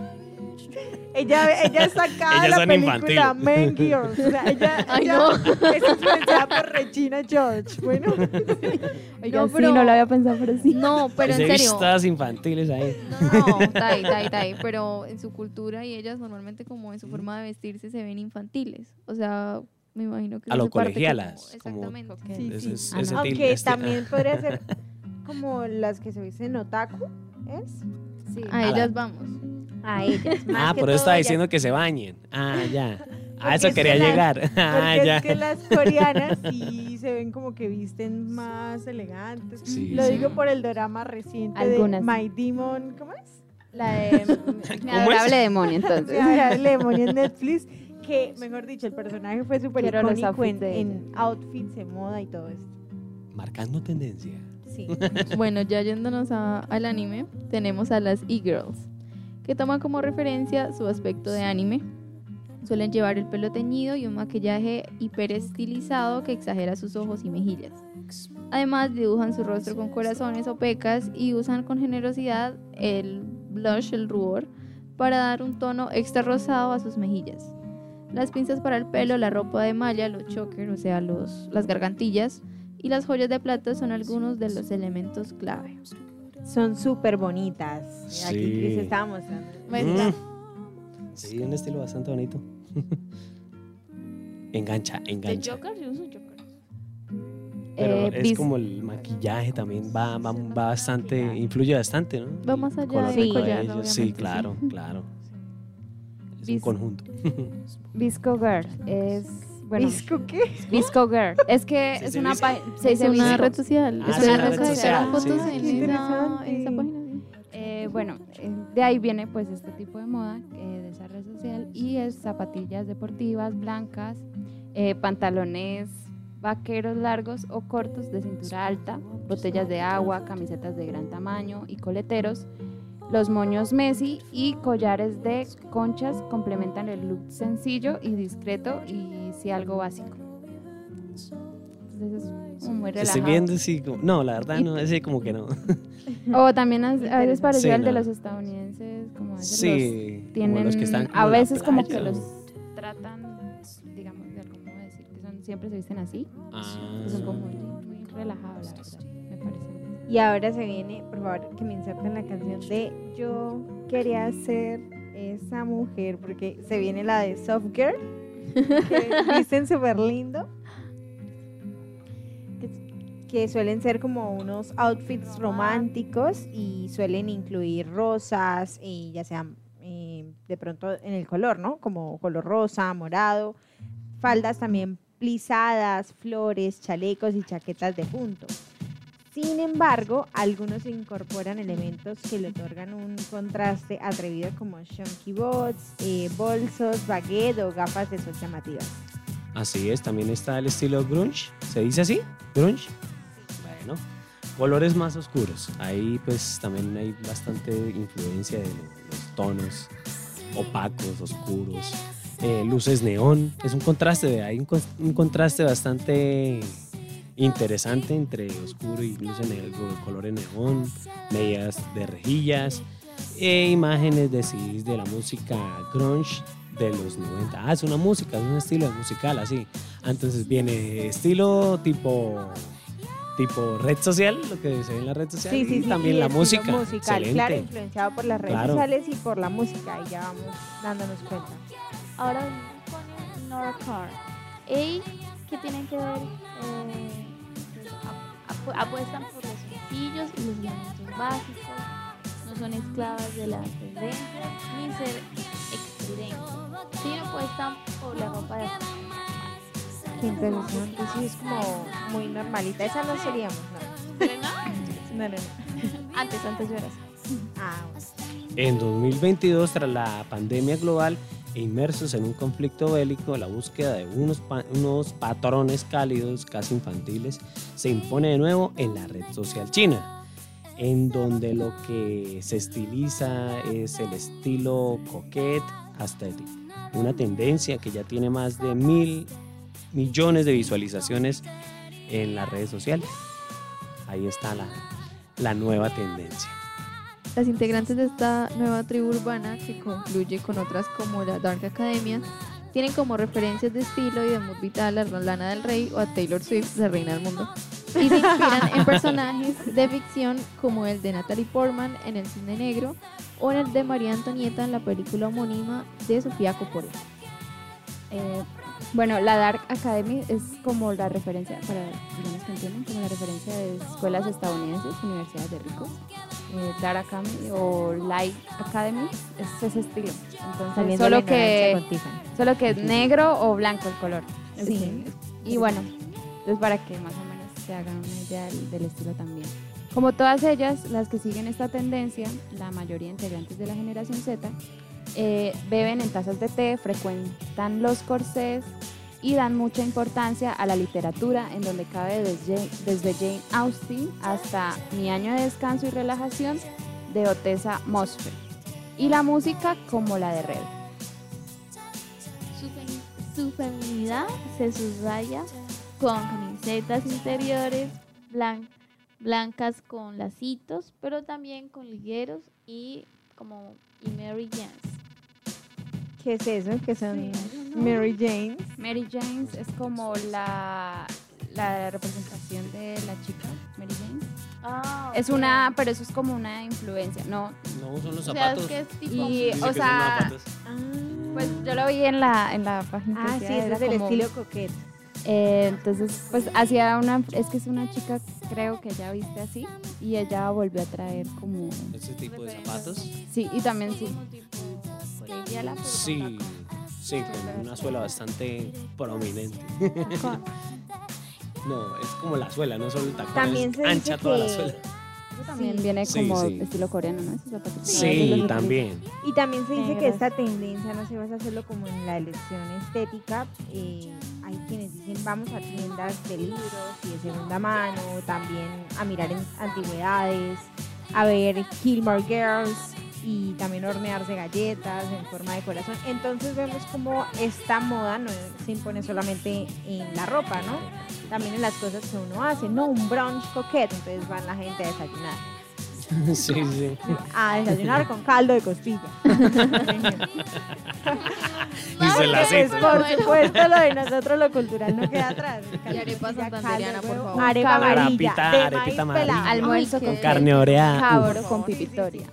Ella, ella sacaba la película. Men Girls. O sea, ella,
Ay,
ella
no.
es influenciada por Regina George. Bueno,
Oiga,
No,
sí,
pero-
no lo había pensado, pero sí.
No, pero en serio.
visto todas infantiles ahí.
No, tai, tai, tai, pero en su cultura y ellas normalmente como en su forma de vestirse se ven infantiles. O sea, me imagino que
A lo colegialas,
como-
como-
exactamente.
sí,
Ese
sí.
es-
Ah,
ese
Aunque
este-
también podría ser como las que se dicen otaku, ¿es?
Sí.
A
la-
ellas vamos.
A ellas. más
Ah,
que
por eso estaba
ellas.
diciendo que se bañen. Ah, ya. A eso
es que
quería
las-
llegar. Ah, ya.
es que las coreanas sí se ven como que visten más elegantes.
Sí,
Lo
sí.
digo por el drama reciente
Algunas
de. My Demon, ¿cómo es?
La de mi
¿Cómo
adorable
es?
demonio, entonces.
La demonio en Netflix, que mejor dicho, el personaje fue súper icónico en,
outfits de
en outfits, en moda y todo esto.
Marcando tendencia.
Sí.
Bueno, ya yéndonos a- al anime, tenemos a las e-girls, que toman como referencia su aspecto de anime. Suelen llevar el pelo teñido y un maquillaje hiperestilizado que exagera sus ojos y mejillas. Además, dibujan su rostro con corazones o pecas y usan con generosidad el blush, el rubor, para dar un tono extra rosado a sus mejillas. Las pinzas para el pelo, la ropa de malla, los chokers, o sea, los, las gargantillas, y las joyas de plata son algunos de los elementos clave.
Son súper bonitas. Aquí
Sí.
Cris estaba mostrando.
Mm. Sí, un estilo bastante bonito. engancha,
¿De
engancha.
Joker? Yo uso Joker.
Pero
Eh,
es como el maquillaje también va, va, va bastante, influye bastante, ¿no?
Va más allá del
de Sí, claro, claro. Es un conjunto.
Visco Girl es. Bueno,
¿Disco qué?
Visco Girl. Es que
Sí,
es una se
Es
dice
una
Visco.
red social.
Ah,
Es una red social.
fotos
sí.
en,
Qué
esa,
interesante.
en esa página.
Eh, bueno, eh, de ahí viene pues este tipo de moda eh, de esa red social y es zapatillas deportivas blancas, eh, pantalones vaqueros largos o cortos de cintura alta, botellas de agua, camisetas de gran tamaño y coleteros. Los moños Messi y collares de conchas complementan el look sencillo y discreto y sí algo básico. Entonces es como muy
Estoy
relajado.
viendo así como, no, la verdad no, ese como que no.
O también a, a veces parecido
Sí,
al de
no.
los estadounidenses, como a veces
Sí,
los
como
tienen,
los que están como
a veces como que los tratan, digamos, de algún modo decir que son, siempre se visten así,
Ah,
son como muy, muy relajados, la verdad, me parece.
Y ahora se viene, por favor, que me inserten la canción de Yo quería ser esa mujer, porque se viene la de Soft Girl, que visten súper lindo, que, que suelen ser como unos outfits románticos y suelen incluir rosas, y ya sean eh, de pronto en el color, ¿no? Como color rosa, morado, faldas también plisadas, flores, chalecos y chaquetas de punto. Sin embargo, algunos incorporan elementos que le otorgan un contraste atrevido como chunky bots, eh, bolsos, baguette o gafas de sol llamativas.
Así es, también está el estilo grunge. ¿Se dice así? ¿Grunge? Bueno, colores más oscuros. Ahí pues también hay bastante influencia de lo- los tonos opacos, oscuros. eh, luces neón. Es un contraste, hay un, con- un contraste bastante interesante entre oscuro y luces ne- colores neón, medias de rejillas e imágenes de CDs de la música grunge de los 90. Ah, es una música, es un estilo musical así. Entonces viene estilo tipo tipo red social, lo que se ve en la red social,
Sí, sí,
y
sí.
también
y
la música.
musical,
Excelente.
claro, influenciado por las redes
Claro.
sociales y por la música, y ya vamos dándonos cuenta.
Ahora con Nora Carr. Ey, ¿qué tienen que ver? Eh, apuestan por los sencillos y los elementos básicos. No son esclavas de las tendencias ni ser excluyentes, sino apuestan por la ropa de
Qué interesante, sí, es como muy normalita. Esa no seríamos, ¿no? No, no, no.
Antes, antes yo era así.
Ah, bueno.
En 2022, tras la pandemia global inmersos en un conflicto bélico, la búsqueda de unos, pa- unos patrones cálidos, casi infantiles, se impone de nuevo en la red social china, en donde lo que se estiliza es el estilo coquette aesthetic, una tendencia que ya tiene más de mil millones de visualizaciones en las redes sociales. Ahí está la nueva tendencia.
Las integrantes de esta nueva tribu urbana, que concluye con otras como la Dark Academia, tienen como referencias de estilo y de mood vital a Lana del Rey o a Taylor Swift, la reina del mundo. Y se inspiran en personajes de ficción como el de Natalie Portman en El Cine Negro o en el de María Antonieta en la película homónima de Sofía Coppola.
Eh, bueno, la Dark Academy es como la referencia, para digamos que entiendan, como la referencia de escuelas estadounidenses, universidades de ricos. Eh, Dark Academy o Light Academy es ese estilo. Entonces,
Saliendo
solo que, solo que es negro o blanco el color.
Sí.
Y bueno, entonces para que más o menos se hagan una idea del, del estilo también. Como todas ellas, las que siguen esta tendencia, la mayoría integrantes de la generación Z, eh, beben en tazas de té, frecuentan los corsés y dan mucha importancia a la literatura, en donde cabe desde, Jane Austen hasta Mi año de descanso y relajación de Otessa Mosfer, y la música como la de Red.
Su, femi- su feminidad se subraya con camisetas interiores blan- blancas con lacitos, pero también con ligueros y como y Mary Jane.
¿Qué es eso? Que son Mary Jane.
Mary Jane es como la, la representación de la chica, Mary Jane.
Ah,
Es una, pero eso es como una influencia, ¿no?
No, son los
O sea, es
zapatos.
que es tipo-
Y, o sea,
zapatos.
pues yo lo vi en la, en la página.
Ah,
que
sí, ese es el
como-
estilo coquete.
Eh, entonces, pues hacía una, es que es una chica, creo que ella viste así, y ella volvió a traer como,
Ese tipo de zapatos.
sí, y también sí.
Colegiala,
Sí, sí, con una suela bastante prominente. No, es como la suela, no solo el tacón,
También
es
se dice
ancha toda la
que-
suela.
Eso también
Sí.
viene como
sí.
estilo coreano, ¿no?
Sí, también.
Y también se dice que esta tendencia no se basa solo como en la elección estética. eh, hay quienes dicen vamos a tiendas de libros y de segunda mano, también a mirar en antigüedades, a ver Gilmore Girls y también hornearse galletas en forma de corazón. Entonces vemos como esta moda no se impone solamente en la ropa, ¿no? También en las cosas que uno hace, ¿no? Un brunch coquete, entonces van la gente a desayunar.
Sí, sí.
A desayunar con caldo de costilla.
Dice la
Pues, por supuesto, lo de nosotros, lo cultural, no queda atrás.
Y arepa santanderiana, por favor.
Arepa amarilla,
Arepita,
de maíz
amarilla.
pelado.
Almuerzo
Ay,
con
Carne oreada.
cabro con pipitoria.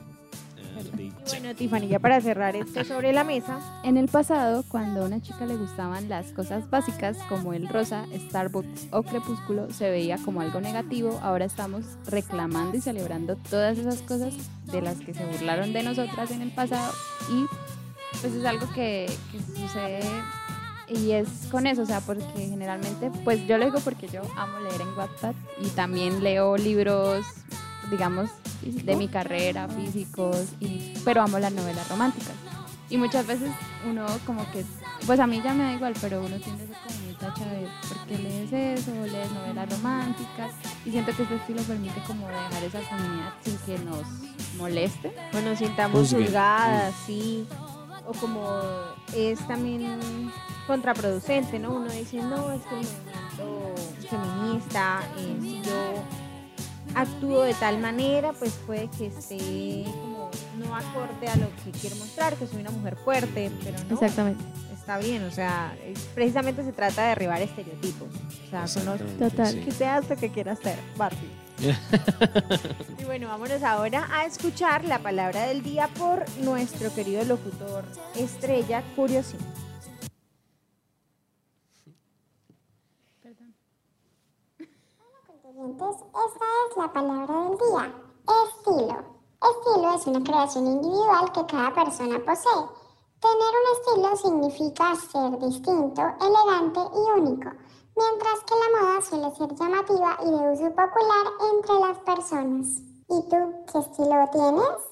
Bueno, Tiffany, para cerrar esto sobre la mesa,
En el pasado, cuando a una chica le gustaban las cosas básicas como el rosa, Starbucks o Crepúsculo, se veía como algo negativo. Ahora estamos reclamando y celebrando todas esas cosas de las que se burlaron de nosotras en el pasado y pues es algo que, que sucede y es con eso, o sea, porque generalmente, pues yo lo digo porque yo amo leer en Wattpad y también leo libros, digamos, de mi carrera, físicos, y, pero amo las novelas románticas. Y muchas veces uno como que, pues a mí ya me da igual, pero uno tiende a ser como muy tacha de por qué lees eso, lees novelas románticas. Y siento que este estilo permite como dejar esa feminidad sin que nos moleste.
bueno, nos sintamos juzgadas, sí. O como es también contraproducente, ¿no? Uno dice, no, es que el movimiento feminista, eh, si yo actúo de tal manera, pues puede que esté como no acorde a lo que quiero mostrar, que soy una mujer fuerte, pero no.
Exactamente.
Está bien, o sea, precisamente se trata de derribar estereotipos. O sea, son los-
Exactamente,
Total.
sí.
que seas lo que quieras ser, Barbie. Y bueno, vámonos ahora a escuchar la palabra del día por nuestro querido locutor estrella Curiosín.
Contribuyentes, esta es la palabra del día. Estilo. Estilo es una creación individual que cada persona posee. Tener un estilo significa ser distinto, elegante y único, mientras que la moda suele ser llamativa y de uso popular entre las personas. ¿Y tú qué estilo tienes?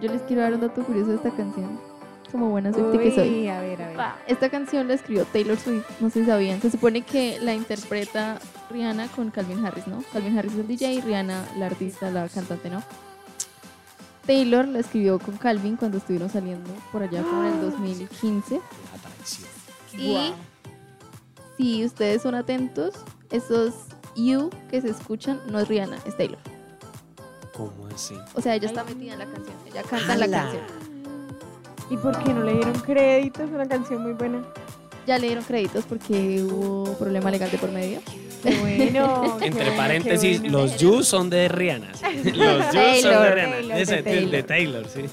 Yo les quiero dar un dato curioso de esta canción. Como buena suerte que soy.
A ver, a ver.
Esta canción la escribió Taylor Swift, no sé si sabían. Se supone que la interpreta Rihanna con Calvin Harris, ¿no? Calvin Harris es el DJ y Rihanna la artista, la cantante, ¿no? Taylor la escribió con Calvin cuando estuvieron saliendo por allá como en el 2015. Y si ustedes son atentos, esos you que se escuchan no es Rihanna, es Taylor.
¿Cómo así?
O sea, ella está metida en la canción, ella canta en la
¡Hala!
canción.
¿Y por qué no le dieron crédito? Es una canción muy buena.
Ya le dieron créditos porque hubo problema legal de por medio.
Qué bueno. qué
Entre
bueno,
paréntesis,
qué bueno.
los Yus son de Rihanna. Los Yus son de
Taylor,
Rihanna.
Taylor,
Ese,
de
de, de
Taylor.
Sí.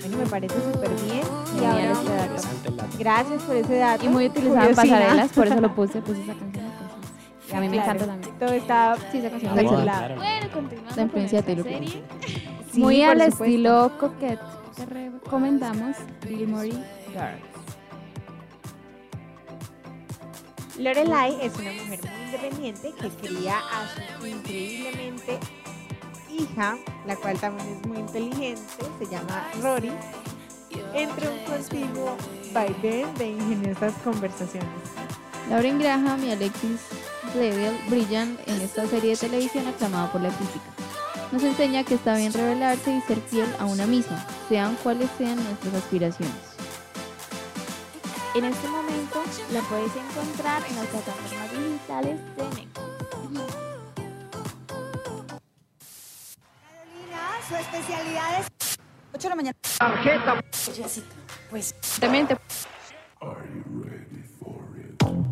Bueno, me parece súper bien. Y
Genial
ahora,
este dato.
Interesante el dato.
gracias por ese dato.
Y muy utilizada en pasarelas, por eso lo puse, puse esa canción. a mí me
Claro,
encanta también.
Todo está
Sí, esa canción
Ah,
está
bueno,
excelente.
claro.
Bueno, continuando
La influencia de Taylor.
Sí,
Muy al
supuesto.
estilo coquette que recomendamos Gilmore Girls.
Lorelai es una mujer muy independiente que cría a su increíblemente hija, la cual también es muy inteligente, se llama Rory, entre un continuo vaivén de ingeniosas conversaciones.
Lauren Graham y Alexis Brillan en esta serie de televisión aclamada por la crítica. Nos enseña que está bien rebelarse y ser fiel a una misma, sean cuales sean nuestras aspiraciones.
En este momento la puedes encontrar en las plataformas digitales de Netflix.
Su especialidad es 8 de la mañana.
Pues
También te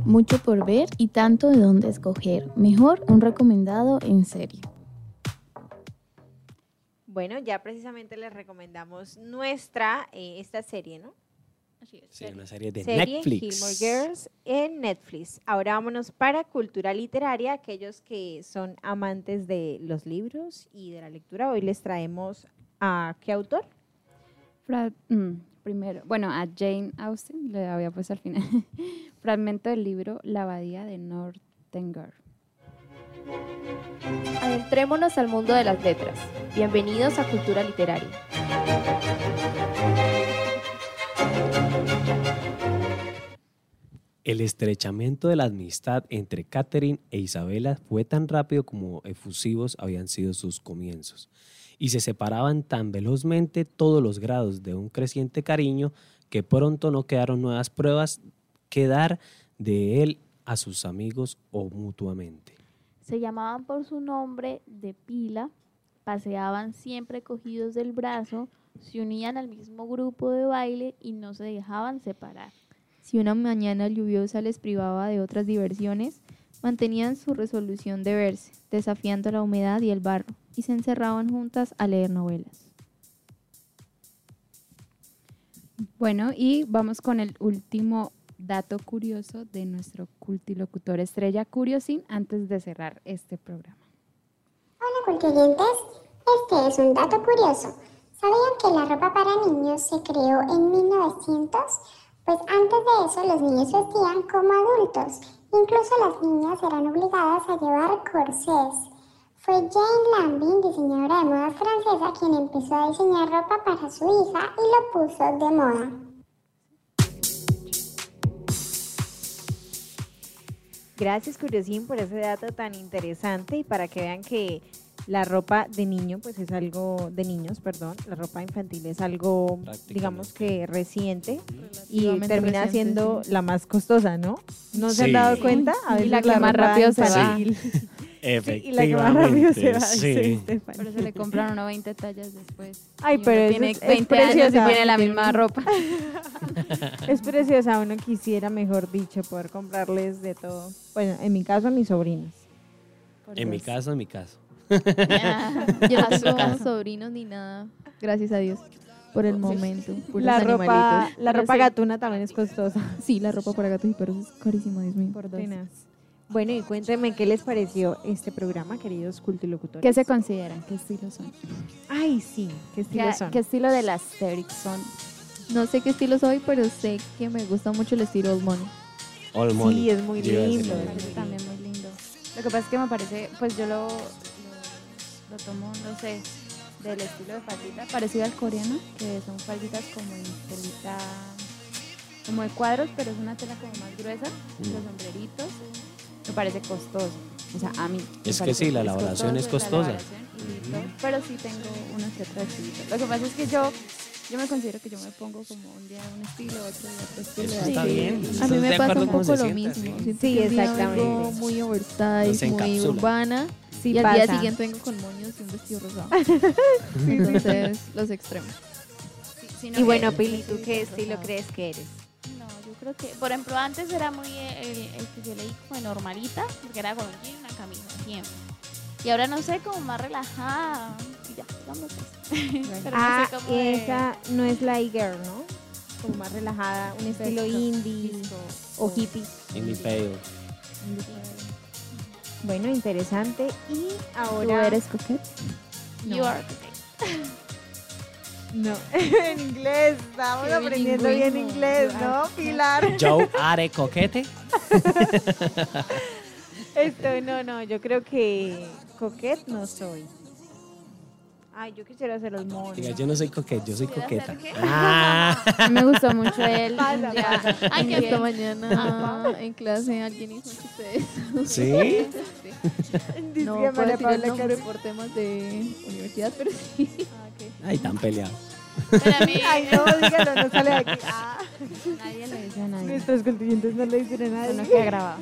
Mucho por ver y tanto de dónde escoger. Mejor un recomendado en serie.
Bueno, ya precisamente les recomendamos nuestra, eh, esta serie, ¿no?
Sí, una serie de
serie
Netflix.
Gilmore Girls en Netflix. Ahora vámonos para cultura literaria, aquellos que son amantes de los libros y de la lectura. Hoy les traemos a qué autor?
Fra- mm, primero, bueno, a Jane Austen, le había puesto al final. Fragmento del libro La abadía de Northanger.
Adentrémonos al mundo de las letras. Bienvenidos a Cultura Literaria.
El estrechamiento de la amistad entre Catherine e Isabela fue tan rápido como efusivos habían sido sus comienzos, y se separaban tan velozmente todos los grados de un creciente cariño que pronto no quedaron nuevas pruebas que dar de él a sus amigos o mutuamente.
Se llamaban por su nombre de pila, paseaban siempre cogidos del brazo, se unían al mismo grupo de baile y no se dejaban separar.
Si una mañana lluviosa les privaba de otras diversiones, mantenían su resolución de verse, desafiando la humedad y el barro, y se encerraban juntas a leer novelas.
Bueno, y vamos con el último dato curioso de nuestro cultilocutor estrella Curiosin antes de cerrar este programa.
Hola culturientes, este es un dato curioso. ¿Sabían que la ropa para niños se creó en 1900? Pues antes de eso los niños vestían como adultos. Incluso las niñas eran obligadas a llevar corsés. Fue Jane Lambin, diseñadora de moda francesa, quien empezó a diseñar ropa para su hija y lo puso de moda.
Gracias, Curiosín, por ese dato tan interesante y para que vean que la ropa de niño, pues es algo de niños, perdón, la ropa infantil es algo, digamos que reciente y termina
reciente,
siendo la más costosa, ¿no? ¿No se han
Sí.
dado cuenta? A
Y la que más rápido se va.
infantil-
Efectivamente.
y la que más rápido se va,
sí.
Por eso le compraron uno 20 tallas después.
Ay, pero
tiene
es- es
20 años y tiene la misma ropa.
Es preciosa, uno quisiera, mejor dicho, poder comprarles de todo. Bueno, en mi caso, a mis sobrinos.
En mi caso, en mi caso.
Yo no tengo sobrinos ni nada, gracias a Dios. por el momento.
La ropa, la
Pero
ropa gatuna también es costosa.
Sí, la ropa para gatos y perros es carísimo, Dios mío.
Por dos.
Bueno, y cuéntenme qué les pareció este programa, queridos cultilocutores.
¿Qué se consideran? ¿Qué estilo son?
Ay, sí, qué estilo
¿Qué,
son.
qué estilo de las Asterix son?
No sé qué estilo soy, pero sé que me gusta mucho el estilo Old Money.
All money.
Sí, es muy lindo.
mismo.
parece también muy lindo. Lo que pasa es que me parece, pues yo lo, lo, lo tomo, no sé, del estilo de faldita, parecido al coreano, que son falditas como en telita, como de cuadros, pero es una tela como más gruesa,
Mm.
los sombreritos, me parece costoso. O sea, a mí.
Es que sí, la elaboración es costosa.
elaboración y todo, pero sí tengo unos que otros estilitos. Lo que pasa es que yo, yo me considero que yo me pongo como un día un estilo, otro día otro estilo.
Eso está bien.
A mí me pasa un poco lo mismo.
sí.
Sí,
vengo
exactamente.
muy oversize, muy urbana.
Sí
y al día
pasa.
siguiente vengo con moños y un vestido rosado. Entonces, los extremos.
Y bueno, Pili, ¿tú qué estilo crees que eres?
No, creo que, por ejemplo, antes era muy eh, el, el que yo leí como normalita, porque era con un jean y una camisa siempre. Y ahora no sé, como más relajada. Y ya, digamos pues. Pero
ah,
no sé cómo de-
esa no es la e-girl, ¿no? Como más relajada, un estilo indie
disco.
o hippie.
Mi pelo.
Bueno, interesante. Y
¿Tú
ahora...
eres coquette?
You
No.
are okay.
No, en inglés, estamos
Qué
aprendiendo bien inglés, ¿no, Pilar?
Joe Are Coquete.
Esto, no, no, yo creo que coquette no soy. Ay, yo quisiera hacer los monos.
Diga, yo no soy coquete, yo soy
¿Quieres
coqueta. Ah.
Me gustó mucho él.
Pasa, pasa.
Ay,
día-
Esta mañana en clase alguien hizo un chiste de eso.
¿Sí?
Dice
No
que
puedo
María
decir el nombre
que-
por temas de universidad, pero sí.
Ay, tan peleado.
Pero a mí,
Ay, no, dígalo, no sale de aquí. Ah,
Nadie le dice a nadie.
nuestros contribuyentes no le dicen a
Eso no
nadie.
queda grabado.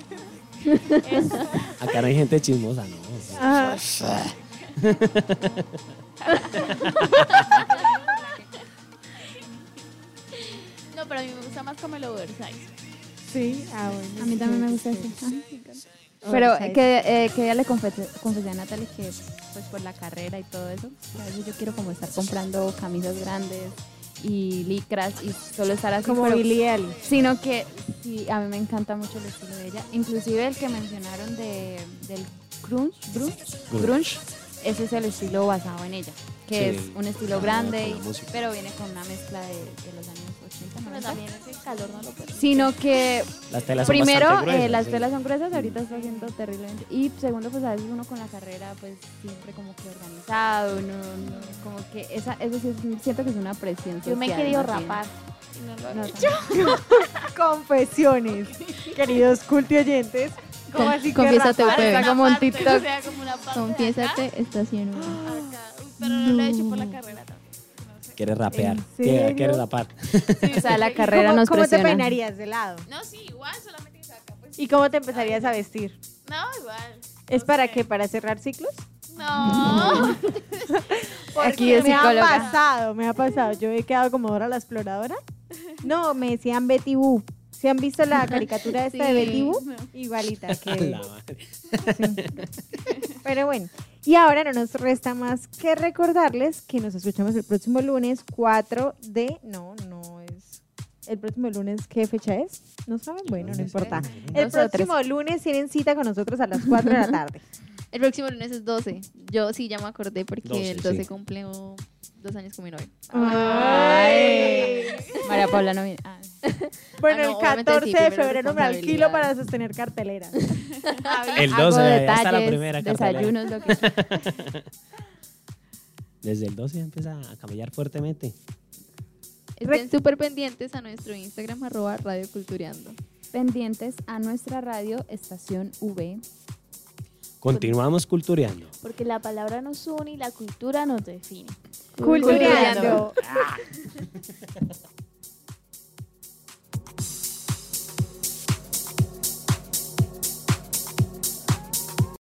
Acá no hay gente chismosa, ¿no?
Ajá.
no, pero a mí me gusta más como el oversize.
Sí, ah, bueno.
A mí también me gusta eso. Pero
Oversize.
que, eh, que ella le confesé, confesé a Natalie que pues por la carrera y todo eso, a veces yo quiero como estar comprando camisas grandes y licras y solo estar así.
Como
pero-
Billie.
Sino que sí, a mí me encanta mucho el estilo de ella. Inclusive el que mencionaron de, del grunge, grunge, ese es el estilo basado en ella, que
Sí,
es un estilo
ah,
grande, y- pero viene con una mezcla de, de los años 80,
Pero
90.
también ese calor no lo permite.
Sino que
Las telas son
primero
bastante
eh,
gruesas,
las
sí.
telas son gruesas, ahorita está haciendo terriblemente. Y segundo, pues a veces uno con la carrera, pues siempre como que organizado, no, no, como que esa, eso sí es- siento que es una presión.
Yo me he
social,
querido rapar. y no lo he
No,
hecho.
Confesiones, queridos culti oyentes. ¿Cómo así que
Confiésate.
Una
como un TikTok.
o sea, como una parte
Confiésate, está haciendo.
Pero no lo he hecho por la carrera.
Quiere rapear.
¿En
Quiere, quiere rapar.
O sea, la carrera
¿Cómo,
nos
cómo te peinarías de lado?
No, sí, igual, solamente que acá, pues.
¿Y cómo te empezarías a vestir?
No, igual.
¿Es
No
para
sé.
qué? ¿Para cerrar ciclos?
No.
Aquí
me
de
ha pasado, me ha pasado. Yo he quedado como Dora la exploradora. No, me decían Betty Boo. ¿Se han visto la caricatura esta de. Betty Boo?
No.
Igualita
A
que...
la madre.
Pero bueno, y ahora no nos resta más que recordarles que nos escuchamos el próximo lunes 4 de... No, no es... ¿El próximo lunes qué fecha es? ¿No saben? Bueno, no importa. El próximo lunes tienen cita con nosotros a las 4 de la tarde.
El próximo lunes es 12. Yo sí ya me acordé porque
12,
el 12
sí.
cumple oh, dos años con mi novio.
Ay.
María Paula no viene. Ah.
Bueno,
Ah, no,
el
obviamente
14
sí,
de
primero
febrero me alquilo
responsabilidad.
para sostener carteleras.
El
Hago
12, ya está la
detalles,
primera cartelera.
desayunos, lo que
Desde el 12 ya empieza a camellar fuertemente.
Estén súper pendientes a nuestro Instagram, arroba Radio Cultureando.
pendientes a nuestra radio Estación V.
Continuamos cultureando.
Porque la palabra nos une y la cultura nos define.
Cultureando.